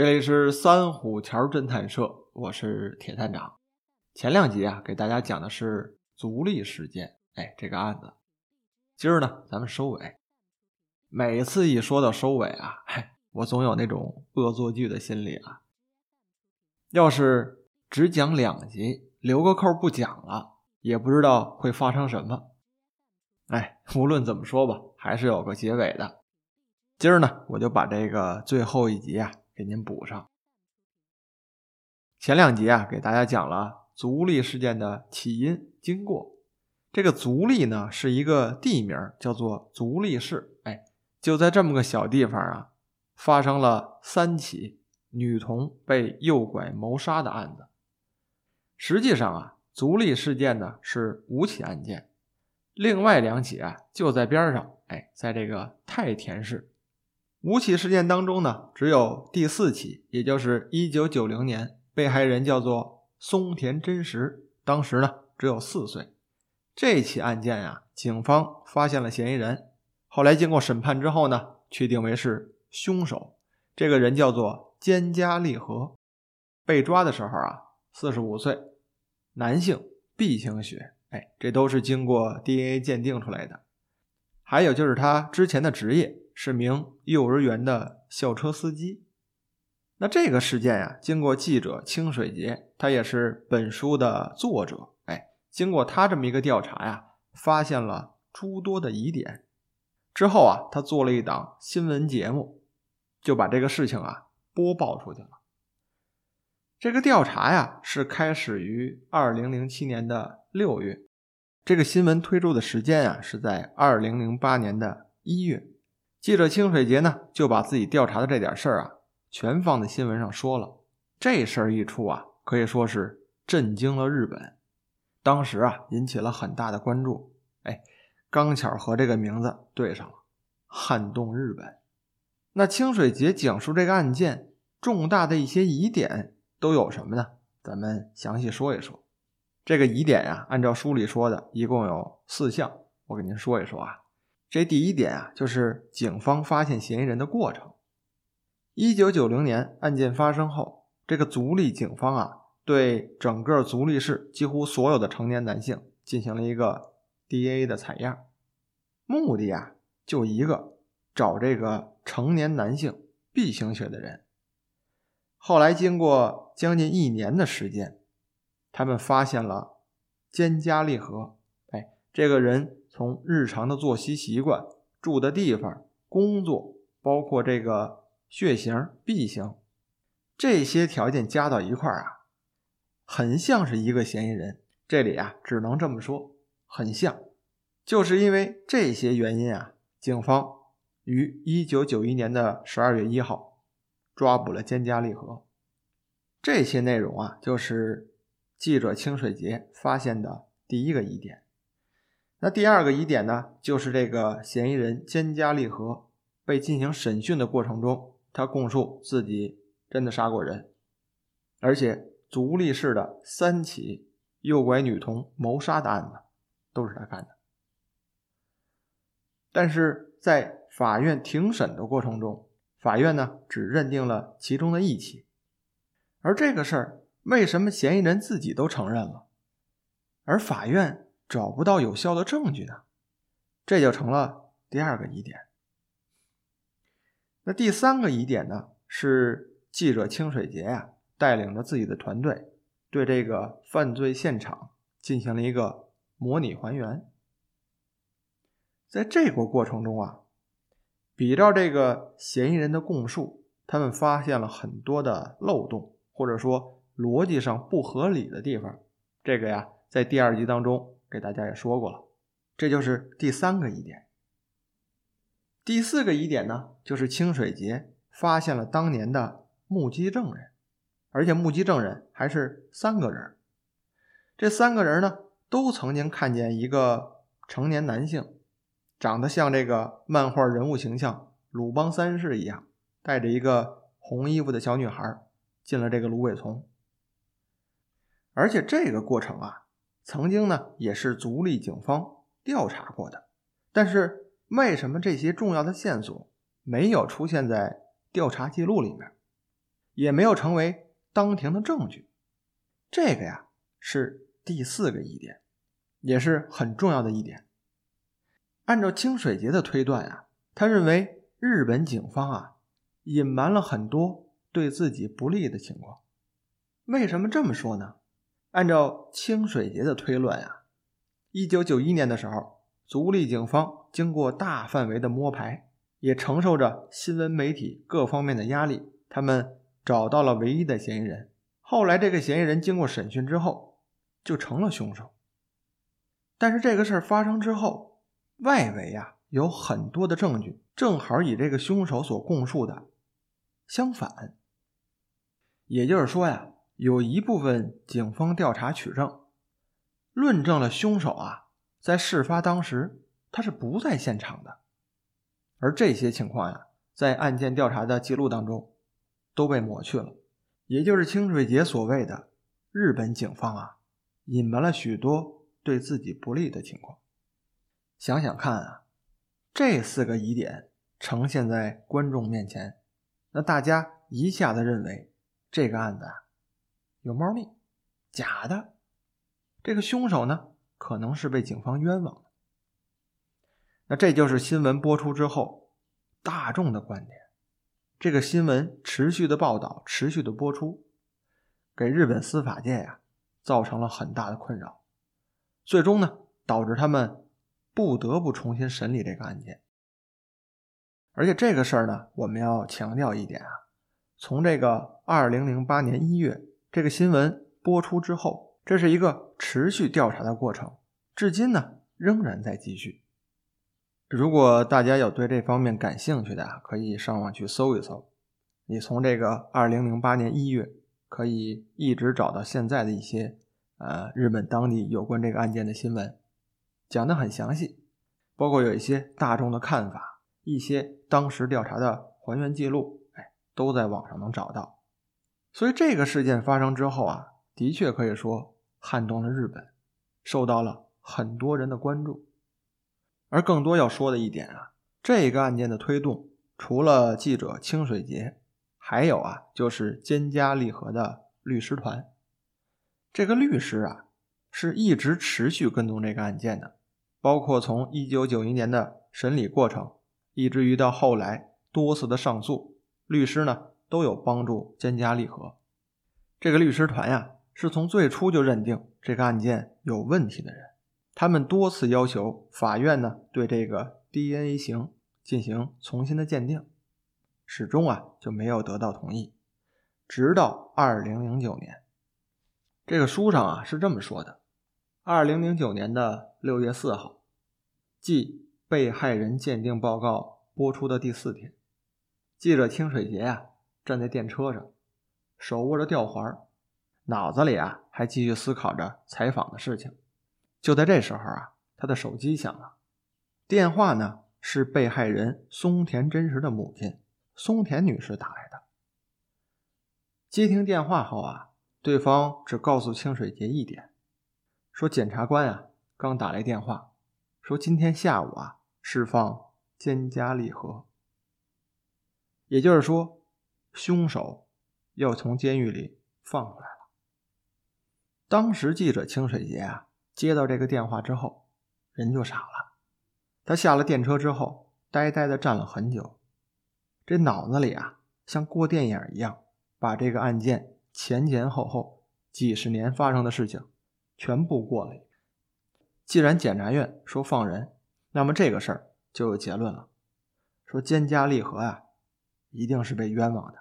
这里是三虎桥侦探社，我是铁探长。前两集啊，给大家讲的是足利事件，哎，这个案子。今儿呢，咱们收尾。每次一说到收尾啊，嗨，我总有那种恶作剧的心理啊。要是只讲两集，留个扣不讲了，也不知道会发生什么。哎，无论怎么说吧，还是有个结尾的。今儿呢，我就把这个最后一集啊。给您补上。前两集啊，给大家讲了足利事件的起因经过。这个足利呢，是一个地名，叫做足利市。哎，就在这么个小地方啊，发生了三起女童被诱拐谋杀的案子。实际上啊，足利事件呢是五起案件，另外两起啊就在边上。哎，在这个太田市。五起事件当中呢，只有第四起，也就是一九九零年，被害人叫做松田真实，当时呢只有四岁。这起案件呀，警方发现了嫌疑人，后来经过审判之后呢，确定为是凶手。这个人叫做兼加利和，被抓的时候啊，四十五岁，男性，B 型血，哎，这都是经过 DNA 鉴定出来的。还有就是他之前的职业。是名幼儿园的校车司机。那这个事件呀，经过记者清水节，他也是本书的作者。哎，经过他这么一个调查呀，发现了诸多的疑点。之后啊，他做了一档新闻节目，就把这个事情啊播报出去了。这个调查呀，是开始于二零零七年的六月，这个新闻推出的时间啊，是在二零零八年的一月。记者清水节呢，就把自己调查的这点事儿啊，全放在新闻上说了。这事儿一出啊，可以说是震惊了日本。当时啊，引起了很大的关注。哎，刚巧和这个名字对上了，撼动日本。那清水节讲述这个案件重大的一些疑点都有什么呢？咱们详细说一说。这个疑点呀，按照书里说的，一共有四项，我给您说一说啊。这第一点啊，就是警方发现嫌疑人的过程。一九九零年案件发生后，这个足利警方啊，对整个足利市几乎所有的成年男性进行了一个 DNA 的采样，目的啊就一个，找这个成年男性 B 型血的人。后来经过将近一年的时间，他们发现了兼加利和，这个人。从日常的作息习惯、住的地方、工作，包括这个血型 B 型，这些条件加到一块儿啊，很像是一个嫌疑人。这里啊，只能这么说，很像。就是因为这些原因啊，警方于一九九一年的十二月一号抓捕了菅加利和。这些内容啊，就是记者清水节发现的第一个疑点。那第二个疑点呢，就是这个嫌疑人兼加利和被进行审讯的过程中，他供述自己真的杀过人，而且足利市的三起诱拐女童谋杀的案子都是他干的。但是在法院庭审的过程中，法院呢只认定了其中的一起，而这个事儿为什么嫌疑人自己都承认了，而法院？找不到有效的证据呢，这就成了第二个疑点。那第三个疑点呢，是记者清水节呀带领着自己的团队，对这个犯罪现场进行了一个模拟还原。在这个过程中啊，比照这个嫌疑人的供述，他们发现了很多的漏洞，或者说逻辑上不合理的地方。这个呀，在第二集当中。给大家也说过了，这就是第三个疑点。第四个疑点呢，就是清水节发现了当年的目击证人，而且目击证人还是三个人。这三个人呢，都曾经看见一个成年男性，长得像这个漫画人物形象鲁邦三世一样，带着一个红衣服的小女孩进了这个芦苇丛，而且这个过程啊。曾经呢，也是足利警方调查过的，但是为什么这些重要的线索没有出现在调查记录里面？也没有成为当庭的证据。这个呀是第四个疑点，也是很重要的一点。按照清水节的推断啊，他认为日本警方啊隐瞒了很多对自己不利的情况。为什么这么说呢？按照清水节的推论啊，一九九一年的时候，足利警方经过大范围的摸排，也承受着新闻媒体各方面的压力，他们找到了唯一的嫌疑人。后来，这个嫌疑人经过审讯之后，就成了凶手。但是这个事儿发生之后，外围啊有很多的证据，正好与这个凶手所供述的相反。也就是说呀。有一部分警方调查取证，论证了凶手啊在事发当时他是不在现场的，而这些情况呀，在案件调查的记录当中都被抹去了。也就是清水节所谓的日本警方啊，隐瞒了许多对自己不利的情况。想想看啊，这四个疑点呈现在观众面前，那大家一下子认为这个案子。啊。有猫腻，假的。这个凶手呢，可能是被警方冤枉的。那这就是新闻播出之后大众的观点。这个新闻持续的报道，持续的播出，给日本司法界呀造成了很大的困扰。最终呢，导致他们不得不重新审理这个案件。而且这个事儿呢，我们要强调一点啊，从这个二零零八年一月。这个新闻播出之后，这是一个持续调查的过程，至今呢仍然在继续。如果大家有对这方面感兴趣的啊，可以上网去搜一搜。你从这个二零零八年一月可以一直找到现在的一些呃日本当地有关这个案件的新闻，讲的很详细，包括有一些大众的看法，一些当时调查的还原记录，哎，都在网上能找到。所以这个事件发生之后啊，的确可以说撼动了日本，受到了很多人的关注。而更多要说的一点啊，这个案件的推动，除了记者清水节，还有啊，就是菅家利和的律师团。这个律师啊，是一直持续跟踪这个案件的，包括从一九九一年的审理过程，以至于到后来多次的上诉，律师呢。都有帮助兼家利和这个律师团呀，是从最初就认定这个案件有问题的人。他们多次要求法院呢对这个 DNA 型进行重新的鉴定，始终啊就没有得到同意。直到二零零九年，这个书上啊是这么说的：二零零九年的六月四号，即被害人鉴定报告播出的第四天，记者清水节呀。站在电车上，手握着吊环，脑子里啊还继续思考着采访的事情。就在这时候啊，他的手机响了，电话呢是被害人松田真实的母亲松田女士打来的。接听电话后啊，对方只告诉清水节一点，说检察官啊刚打来电话，说今天下午啊释放菅家利和，也就是说。凶手又从监狱里放出来了。当时记者清水节啊接到这个电话之后，人就傻了。他下了电车之后，呆呆的站了很久，这脑子里啊像过电影一样，把这个案件前前后后几十年发生的事情全部过了一遍。既然检察院说放人，那么这个事儿就有结论了，说菅家利和啊。一定是被冤枉的。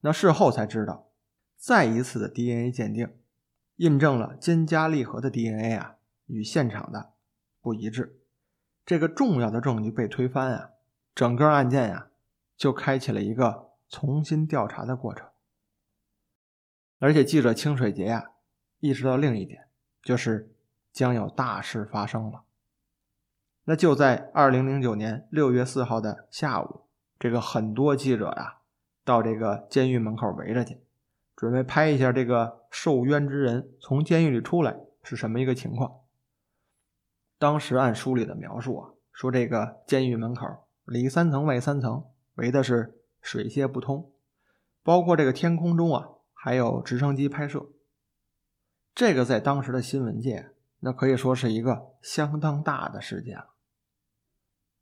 那事后才知道，再一次的 DNA 鉴定，印证了金家利和的 DNA 啊与现场的不一致。这个重要的证据被推翻啊，整个案件呀就开启了一个重新调查的过程。而且记者清水节呀意识到另一点，就是将有大事发生了。那就在二零零九年六月四号的下午。这个很多记者呀，到这个监狱门口围着去，准备拍一下这个受冤之人从监狱里出来是什么一个情况。当时按书里的描述啊，说这个监狱门口里三层外三层，围的是水泄不通，包括这个天空中啊，还有直升机拍摄。这个在当时的新闻界，那可以说是一个相当大的事件了。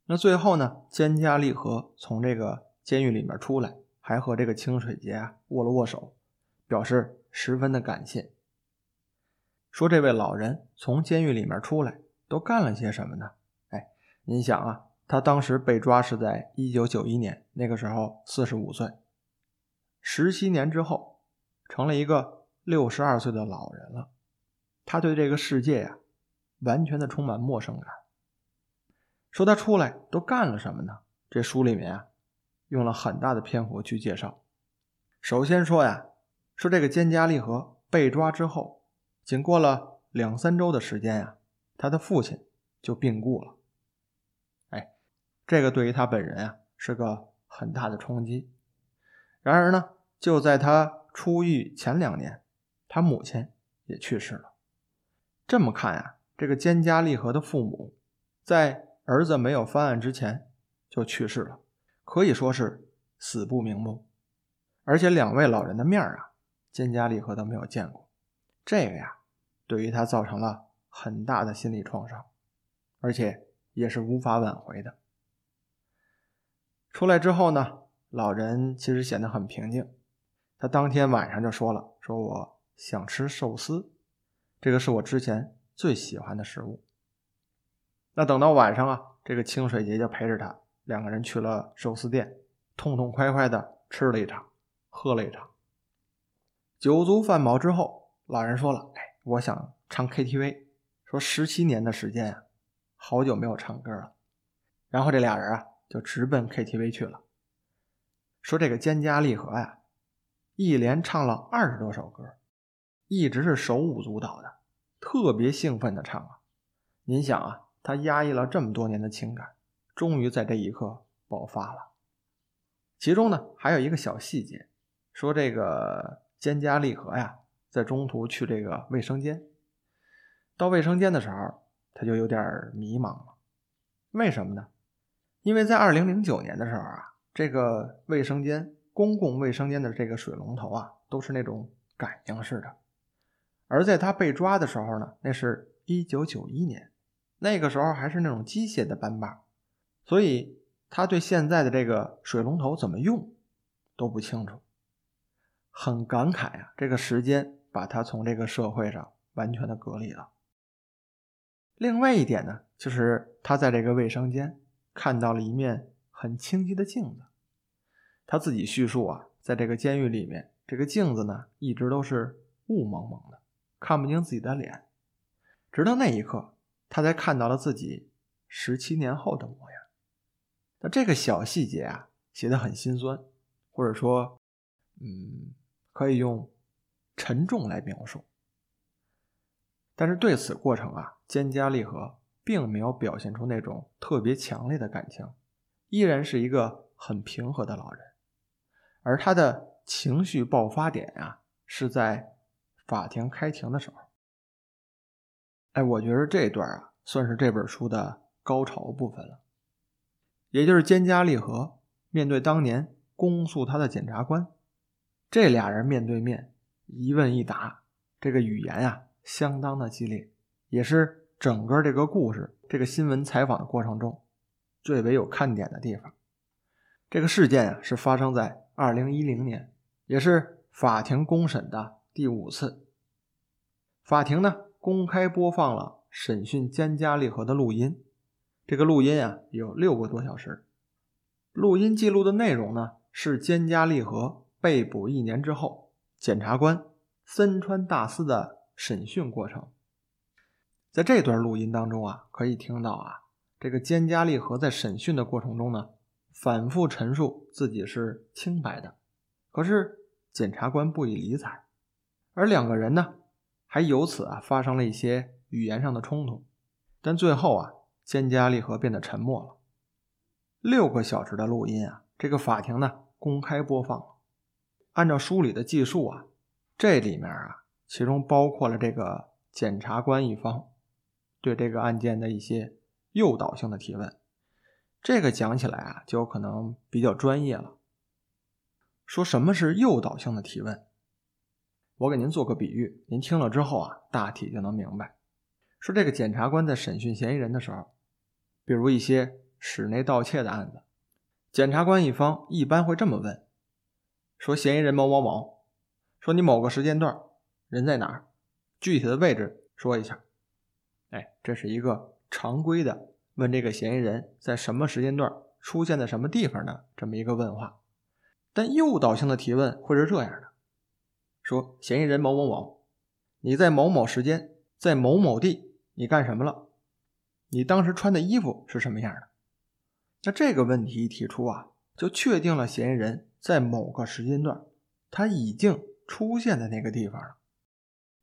那最后呢，菅加利和从这个监狱里面出来，还和这个清水节啊握了握手，表示十分的感谢。说这位老人从监狱里面出来都干了些什么呢？哎，您想啊，他当时被抓是在一九九一年，那个时候四十五岁，十七年之后，成了一个六十二岁的老人了。他对这个世界呀，完全的充满陌生感。说他出来都干了什么呢？这书里面啊，用了很大的篇幅去介绍。首先说呀，说这个菅加利和被抓之后，仅过了两三周的时间呀，他的父亲就病故了。哎，这个对于他本人啊是个很大的冲击。然而呢，就在他出狱前两年，他母亲也去世了。这么看呀，这个菅加利和的父母在。儿子没有翻案之前就去世了，可以说是死不瞑目。而且两位老人的面啊，菅加利和都没有见过。这个呀，对于他造成了很大的心理创伤，而且也是无法挽回的。出来之后呢，老人其实显得很平静。他当天晚上就说了：“说我想吃寿司，这个是我之前最喜欢的食物。”那等到晚上啊，这个清水节就陪着他，两个人去了寿司店，痛痛快快的吃了一场，喝了一场。酒足饭饱之后，老人说了：“哎，我想唱 KTV。”说十七年的时间呀，好久没有唱歌了。然后这俩人啊，就直奔 KTV 去了。说这个菅加利和呀，一连唱了二十多首歌，一直是手舞足蹈的，特别兴奋的唱啊。您想啊。他压抑了这么多年的情感，终于在这一刻爆发了。其中呢，还有一个小细节，说这个菅加利和呀，在中途去这个卫生间，到卫生间的时候，他就有点迷茫了。为什么呢？因为在二零零九年的时候啊，这个卫生间公共卫生间的这个水龙头啊，都是那种感应式的，而在他被抓的时候呢，那是一九九一年。那个时候还是那种机械的扳把，所以他对现在的这个水龙头怎么用都不清楚，很感慨啊！这个时间把他从这个社会上完全的隔离了。另外一点呢，就是他在这个卫生间看到了一面很清晰的镜子。他自己叙述啊，在这个监狱里面，这个镜子呢一直都是雾蒙蒙的，看不清自己的脸，直到那一刻。他才看到了自己十七年后的模样。那这个小细节啊，写的很心酸，或者说，嗯，可以用沉重来描述。但是对此过程啊，菅加利和并没有表现出那种特别强烈的感情，依然是一个很平和的老人。而他的情绪爆发点啊，是在法庭开庭的时候。哎，我觉得这段啊，算是这本书的高潮部分了。也就是菅加利和面对当年公诉他的检察官，这俩人面对面一问一答，这个语言啊，相当的激烈，也是整个这个故事、这个新闻采访的过程中最为有看点的地方。这个事件啊，是发生在二零一零年，也是法庭公审的第五次。法庭呢？公开播放了审讯菅加利和的录音，这个录音啊有六个多小时。录音记录的内容呢是菅加利和被捕一年之后，检察官森川大司的审讯过程。在这段录音当中啊，可以听到啊，这个菅加利和在审讯的过程中呢，反复陈述自己是清白的，可是检察官不予理睬，而两个人呢。还由此啊发生了一些语言上的冲突，但最后啊，菅加利和变得沉默了。六个小时的录音啊，这个法庭呢公开播放了。按照书里的记述啊，这里面啊，其中包括了这个检察官一方对这个案件的一些诱导性的提问。这个讲起来啊，就可能比较专业了。说什么是诱导性的提问？我给您做个比喻，您听了之后啊，大体就能明白。说这个检察官在审讯嫌疑人的时候，比如一些室内盗窃的案子，检察官一方一般会这么问：说嫌疑人某某某，说你某个时间段人在哪儿？具体的位置说一下。哎，这是一个常规的问这个嫌疑人在什么时间段出现在什么地方的这么一个问话。但诱导性的提问会是这样的：说嫌疑人某某某，你在某某时间在某某地，你干什么了？你当时穿的衣服是什么样的？那这个问题一提出啊，就确定了嫌疑人在某个时间段他已经出现在那个地方了。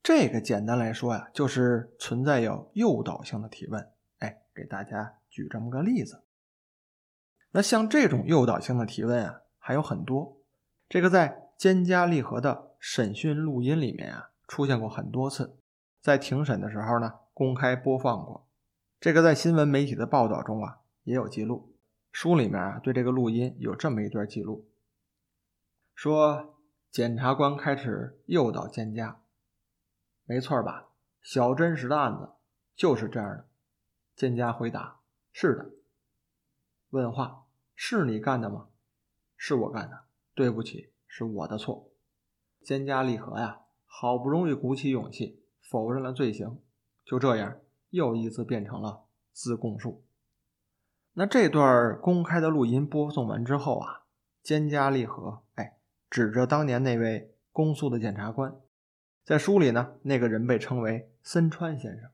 这个简单来说呀，就是存在有诱导性的提问。哎，给大家举这么个例子。那像这种诱导性的提问啊。还有很多，这个在菅家利和的审讯录音里面啊出现过很多次，在庭审的时候呢公开播放过，这个在新闻媒体的报道中啊也有记录。书里面啊对这个录音有这么一段记录，说检察官开始诱导蒹葭，没错吧？小真实的案子就是这样的。蒹葭回答：是的。问话：是你干的吗？是我干的，对不起，是我的错。菅家利和呀，好不容易鼓起勇气否认了罪行，就这样又一次变成了自供述。那这段公开的录音播送完之后啊，菅家利和哎指着当年那位公诉的检察官，在书里呢，那个人被称为森川先生。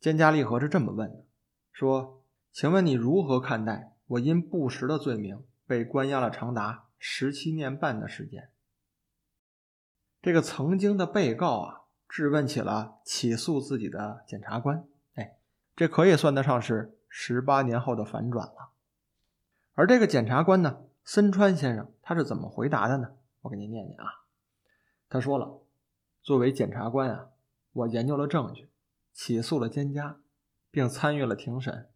菅家利和是这么问的：说，请问你如何看待我因不实的罪名？被关押了长达十七年半的时间。这个曾经的被告啊，质问起了起诉自己的检察官。哎，这可以算得上是十八年后的反转了。而这个检察官呢，森川先生，他是怎么回答的呢？我给您念念啊。他说了：“作为检察官啊，我研究了证据，起诉了奸家，并参与了庭审。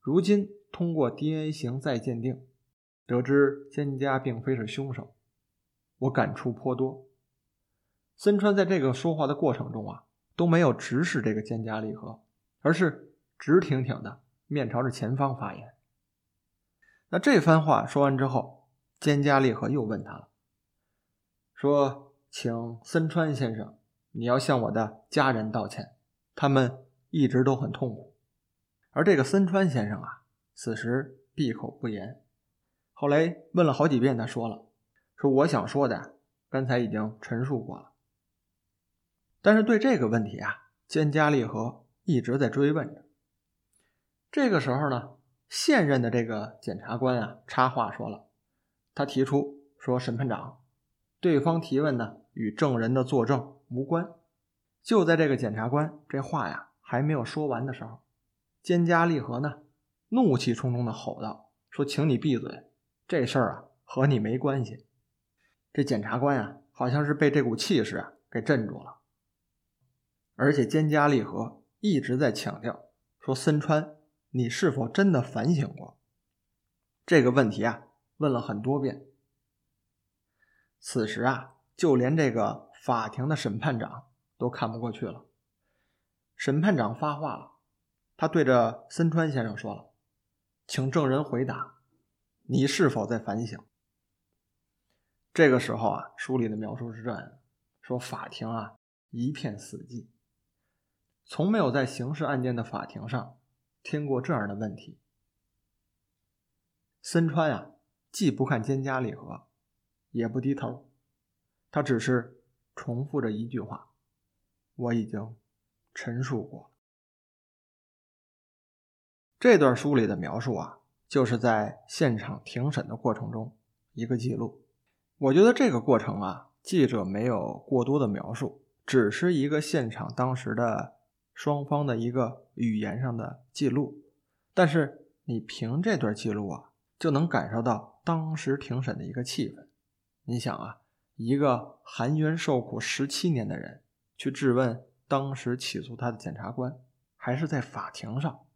如今通过 DNA 型再鉴定。”得知菅家并非是凶手，我感触颇多。森川在这个说话的过程中啊，都没有直视这个菅家利和，而是直挺挺的面朝着前方发言。那这番话说完之后，菅家利和又问他了，说：“请森川先生，你要向我的家人道歉，他们一直都很痛苦。”而这个森川先生啊，此时闭口不言。后来问了好几遍，他说了：“说我想说的，刚才已经陈述过了。”但是对这个问题啊，菅家利和一直在追问着。这个时候呢，现任的这个检察官啊插话说了：“他提出说，审判长，对方提问呢与证人的作证无关。”就在这个检察官这话呀还没有说完的时候，菅家利和呢怒气冲冲的吼道：“说，请你闭嘴！”这事儿啊和你没关系。这检察官啊，好像是被这股气势啊给镇住了。而且菅家利和一直在强调说：“森川，你是否真的反省过这个问题啊？”问了很多遍。此时啊，就连这个法庭的审判长都看不过去了。审判长发话了，他对着森川先生说了：“请证人回答。”你是否在反省？这个时候啊，书里的描述是这样的：说法庭啊一片死寂，从没有在刑事案件的法庭上听过这样的问题。森川啊，既不看菅家利和，也不低头，他只是重复着一句话：“我已经陈述过。”这段书里的描述啊。就是在现场庭审的过程中一个记录，我觉得这个过程啊，记者没有过多的描述，只是一个现场当时的双方的一个语言上的记录。但是你凭这段记录啊，就能感受到当时庭审的一个气氛。你想啊，一个含冤受苦十七年的人去质问当时起诉他的检察官，还是在法庭上，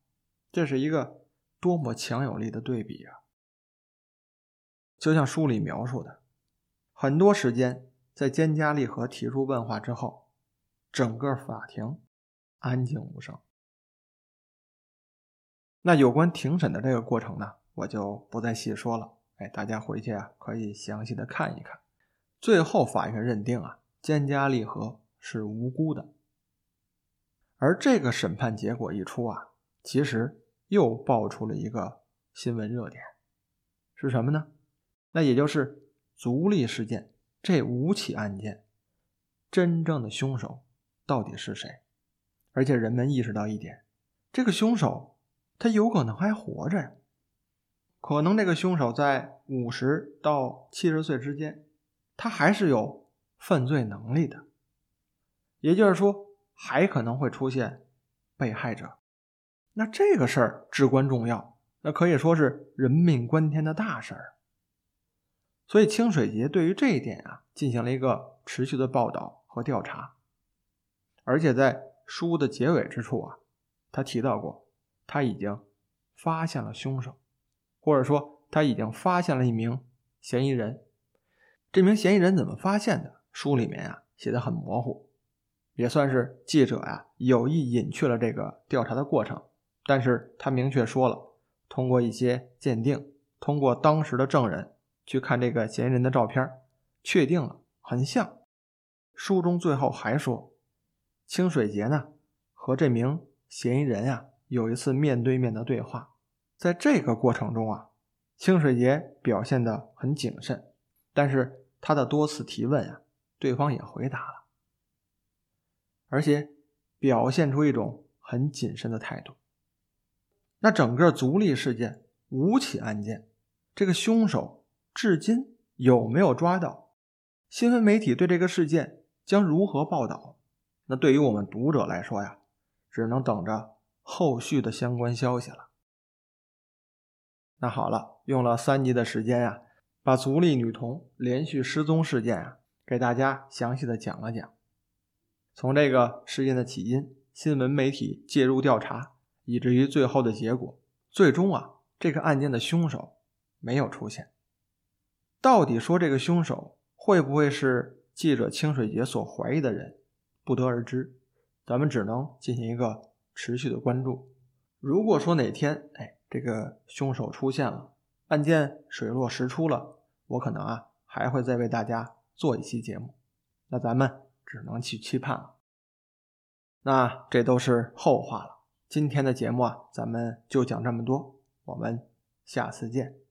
这是一个。多么强有力的对比啊！就像书里描述的，很多时间在坚加利和提出问话之后，整个法庭安静无声。那有关庭审的这个过程呢，我就不再细说了。哎，大家回去啊可以详细的看一看。最后法院认定啊，坚加利河是无辜的。而这个审判结果一出啊，其实又爆出了一个新闻热点，是什么呢？那也就是足利事件这五起案件，真正的凶手到底是谁？而且人们意识到一点，这个凶手。他有可能还活着呀，可能这个凶手在五十到七十岁之间，他还是有犯罪能力的，也就是说，还可能会出现被害者。那这个事儿至关重要，那可以说是人命关天的大事儿。所以清水节对于这一点啊，进行了一个持续的报道和调查，而且在书的结尾之处啊，他提到过。他已经发现了凶手，或者说他已经发现了一名嫌疑人。这名嫌疑人怎么发现的？书里面啊写的很模糊，也算是记者呀有意隐去了这个调查的过程。但是他明确说了，通过一些鉴定，通过当时的证人去看这个嫌疑人的照片，确定了很像。书中最后还说，清水节呢和这名嫌疑人啊。有一次面对面的对话，在这个过程中啊，清水节表现得很谨慎，但是他的多次提问啊，对方也回答了，而且表现出一种很谨慎的态度。那整个足利事件五起案件，这个凶手至今有没有抓到？新闻媒体对这个事件将如何报道？那对于我们读者来说呀，只能等着。后续的相关消息了。那好了，用了三集的时间呀，把足利女童连续失踪事件啊，给大家详细的讲了讲。从这个事件的起因、新闻媒体介入调查，以至于最后的结果，最终啊，这个案件的凶手没有出现。到底说这个凶手会不会是记者清水节所怀疑的人，不得而知。咱们只能进行一个。持续的关注。如果说哪天，哎，这个凶手出现了，案件水落石出了，我可能啊还会再为大家做一期节目。那咱们只能去期盼了。那这都是后话了。今天的节目啊，咱们就讲这么多。我们下次见。